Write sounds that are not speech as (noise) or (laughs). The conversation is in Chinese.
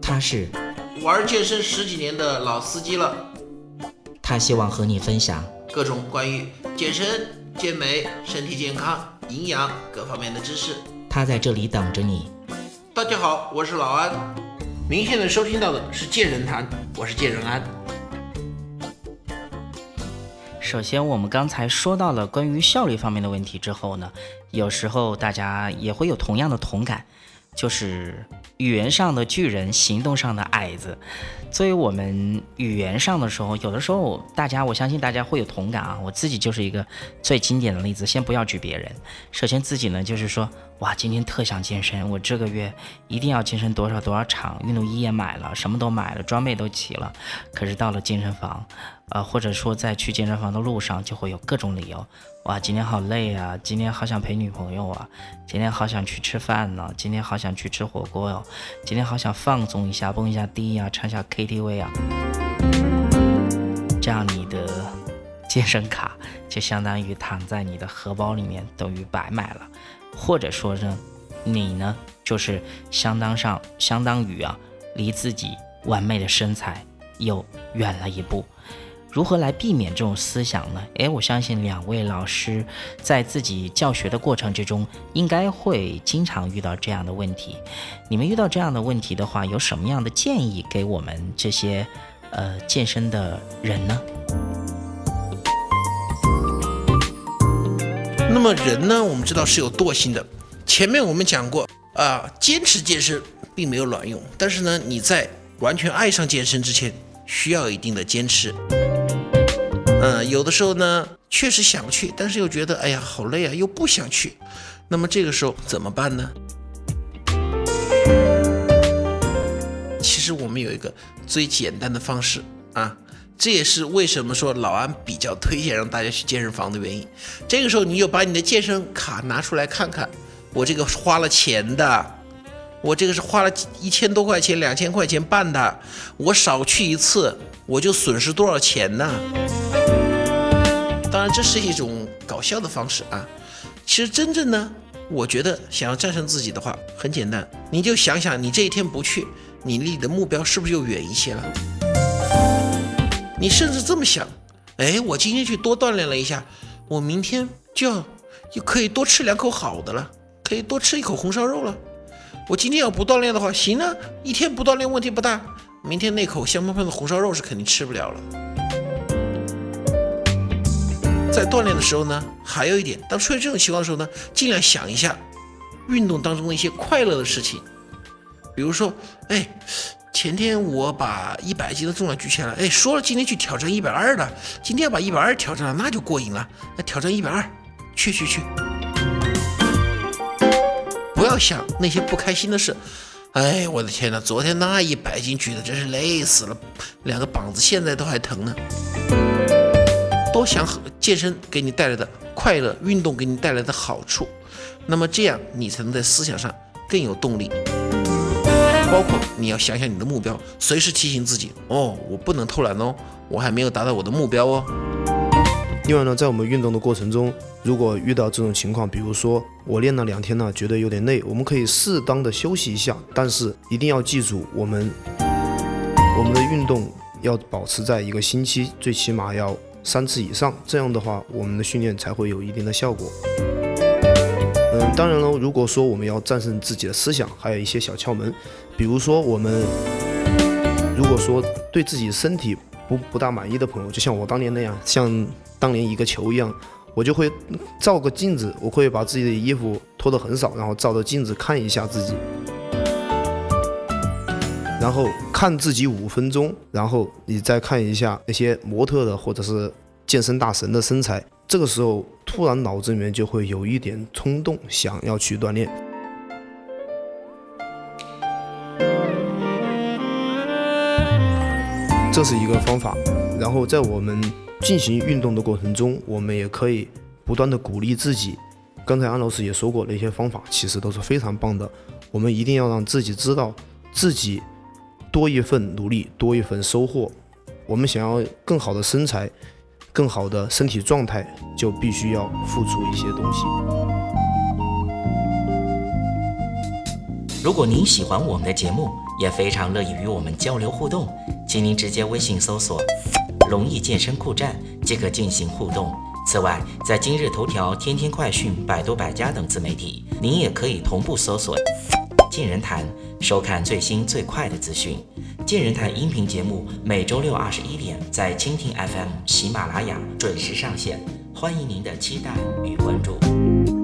他是玩健身十几年的老司机了，他希望和你分享各种关于健身、健美、身体健康、营养各方面的知识。他在这里等着你。大家好，我是老安。您现在收听到的是健人谈，我是健人安。首先，我们刚才说到了关于效率方面的问题之后呢，有时候大家也会有同样的同感，就是语言上的巨人，行动上的矮子。作为我们语言上的时候，有的时候大家，我相信大家会有同感啊。我自己就是一个最经典的例子，先不要举别人，首先自己呢，就是说，哇，今天特想健身，我这个月一定要健身多少多少场，运动衣也买了，什么都买了，装备都齐了，可是到了健身房。啊，或者说在去健身房的路上，就会有各种理由。哇，今天好累啊！今天好想陪女朋友啊！今天好想去吃饭呢！今天好想去吃火锅哟！今天好想放纵一下，蹦一下迪呀，唱下 KTV 啊！这样你的 (laughs) 健身卡就相当于躺在你的荷包里面，等于白买了。或者说呢，你呢，就是相当上相当于啊，离自己完美的身材又远了一步。如何来避免这种思想呢？诶，我相信两位老师在自己教学的过程之中，应该会经常遇到这样的问题。你们遇到这样的问题的话，有什么样的建议给我们这些呃健身的人呢？那么人呢，我们知道是有惰性的。前面我们讲过啊，坚持健身并没有卵用，但是呢，你在完全爱上健身之前，需要一定的坚持。嗯，有的时候呢，确实想去，但是又觉得哎呀好累啊，又不想去。那么这个时候怎么办呢？其实我们有一个最简单的方式啊，这也是为什么说老安比较推荐让大家去健身房的原因。这个时候你就把你的健身卡拿出来看看，我这个花了钱的，我这个是花了一千多块钱、两千块钱办的，我少去一次我就损失多少钱呢？这是一种搞笑的方式啊。其实真正呢，我觉得想要战胜自己的话，很简单，你就想想，你这一天不去，你离你的目标是不是就远一些了？你甚至这么想，哎，我今天去多锻炼了一下，我明天就要可以多吃两口好的了，可以多吃一口红烧肉了。我今天要不锻炼的话，行啊，一天不锻炼问题不大，明天那口香喷喷的红烧肉是肯定吃不了了。在锻炼的时候呢，还有一点，当出现这种情况的时候呢，尽量想一下运动当中的一些快乐的事情，比如说，哎，前天我把一百斤的重量举起来了，哎，说了今天去挑战一百二的，今天要把一百二挑战了，那就过瘾了，那挑战一百二，去去去，不要想那些不开心的事，哎，我的天哪，昨天那一百斤举的真是累死了，两个膀子现在都还疼呢。多想健身给你带来的快乐，运动给你带来的好处，那么这样你才能在思想上更有动力。包括你要想想你的目标，随时提醒自己哦，我不能偷懒哦，我还没有达到我的目标哦。另外呢，在我们运动的过程中，如果遇到这种情况，比如说我练了两天呢，觉得有点累，我们可以适当的休息一下，但是一定要记住，我们我们的运动要保持在一个星期，最起码要。三次以上，这样的话，我们的训练才会有一定的效果。嗯，当然了，如果说我们要战胜自己的思想，还有一些小窍门，比如说我们如果说对自己身体不不大满意的朋友，就像我当年那样，像当年一个球一样，我就会照个镜子，我会把自己的衣服脱得很少，然后照着镜子看一下自己。然后看自己五分钟，然后你再看一下那些模特的或者是健身大神的身材，这个时候突然脑子里面就会有一点冲动，想要去锻炼。这是一个方法。然后在我们进行运动的过程中，我们也可以不断的鼓励自己。刚才安老师也说过，那些方法其实都是非常棒的。我们一定要让自己知道自己。多一份努力，多一份收获。我们想要更好的身材，更好的身体状态，就必须要付出一些东西。如果您喜欢我们的节目，也非常乐意与我们交流互动，请您直接微信搜索“龙易健身酷站”即可进行互动。此外，在今日头条、天天快讯、百度百家等自媒体，您也可以同步搜索“健人谈”，收看最新最快的资讯，《见人谈》音频节目每周六二十一点在蜻蜓 FM、喜马拉雅准时上线，欢迎您的期待与关注。